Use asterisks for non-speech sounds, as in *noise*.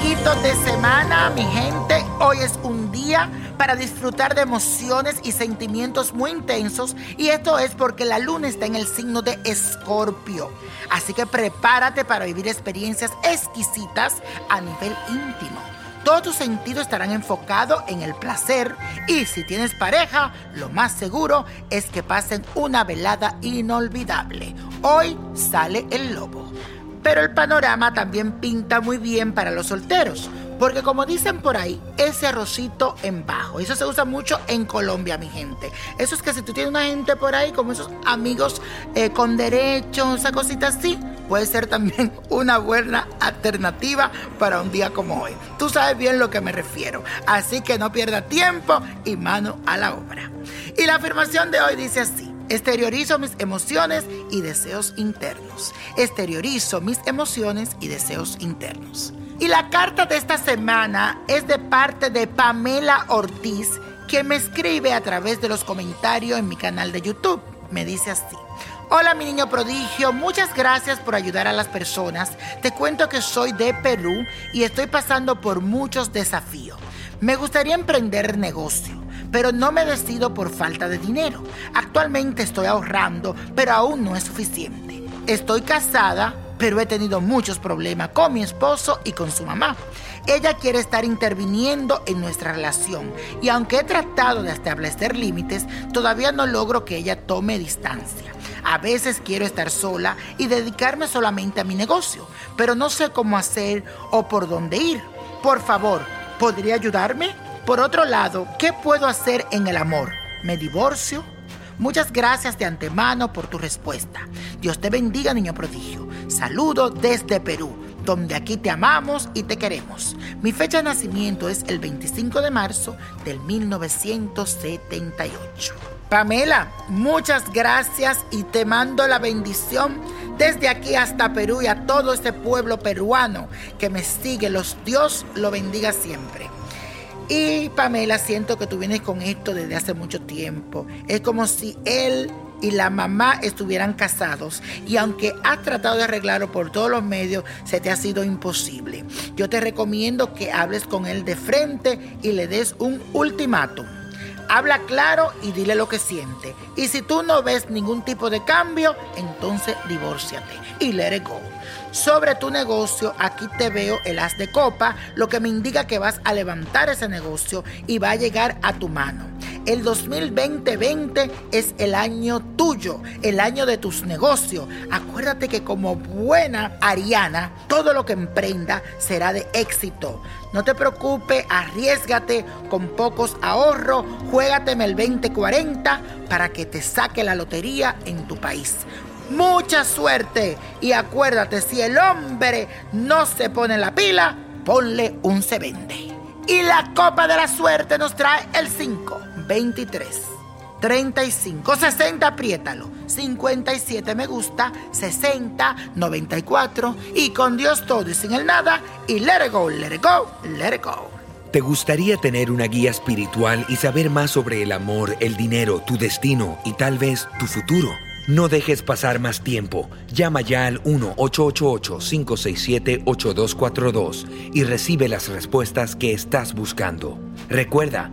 de semana, mi gente. Hoy es un día para disfrutar de emociones y sentimientos muy intensos y esto es porque la luna está en el signo de Escorpio. Así que prepárate para vivir experiencias exquisitas a nivel íntimo. Todos tus sentidos estarán enfocados en el placer y si tienes pareja, lo más seguro es que pasen una velada inolvidable. Hoy sale el lobo. Pero el panorama también pinta muy bien para los solteros porque como dicen por ahí, ese arrocito en bajo. Eso se usa mucho en Colombia, mi gente. Eso es que si tú tienes una gente por ahí, como esos amigos eh, con derechos, esa cosita así, puede ser también *laughs* una buena alternativa para un día como hoy. Tú sabes bien lo que me refiero. Así que no pierda tiempo y mano a la obra. Y la afirmación de hoy dice así. Exteriorizo mis emociones y deseos internos. Exteriorizo mis emociones y deseos internos. Y la carta de esta semana es de parte de Pamela Ortiz, que me escribe a través de los comentarios en mi canal de YouTube. Me dice así. Hola mi niño prodigio, muchas gracias por ayudar a las personas. Te cuento que soy de Perú y estoy pasando por muchos desafíos. Me gustaría emprender negocio, pero no me decido por falta de dinero. Actualmente estoy ahorrando, pero aún no es suficiente. Estoy casada, pero he tenido muchos problemas con mi esposo y con su mamá. Ella quiere estar interviniendo en nuestra relación y aunque he tratado de establecer límites, todavía no logro que ella tome distancia. A veces quiero estar sola y dedicarme solamente a mi negocio, pero no sé cómo hacer o por dónde ir. Por favor, ¿podría ayudarme? Por otro lado, ¿qué puedo hacer en el amor? ¿Me divorcio? Muchas gracias de antemano por tu respuesta. Dios te bendiga, niño prodigio. Saludo desde Perú, donde aquí te amamos y te queremos. Mi fecha de nacimiento es el 25 de marzo del 1978. Pamela, muchas gracias y te mando la bendición desde aquí hasta Perú y a todo este pueblo peruano que me sigue. Los Dios lo bendiga siempre. Y Pamela, siento que tú vienes con esto desde hace mucho tiempo. Es como si él y la mamá estuvieran casados y aunque has tratado de arreglarlo por todos los medios, se te ha sido imposible. Yo te recomiendo que hables con él de frente y le des un ultimátum. Habla claro y dile lo que siente. Y si tú no ves ningún tipo de cambio, entonces divórciate y let it go. Sobre tu negocio, aquí te veo el as de copa, lo que me indica que vas a levantar ese negocio y va a llegar a tu mano. El 2020 es el año tuyo, el año de tus negocios. Acuérdate que como buena ariana, todo lo que emprenda será de éxito. No te preocupes, arriesgate con pocos ahorros, juégateme el 2040 para que te saque la lotería en tu país mucha suerte. Y acuérdate, si el hombre no se pone la pila, ponle un se vende. Y la copa de la suerte nos trae el 5, 23, 35, 60, apriétalo. 57 me gusta, 60, 94 y con Dios todo y sin el nada y let it go, let it go, let it go. ¿Te gustaría tener una guía espiritual y saber más sobre el amor, el dinero, tu destino y tal vez tu futuro? No dejes pasar más tiempo. Llama ya al 1-888-567-8242 y recibe las respuestas que estás buscando. Recuerda,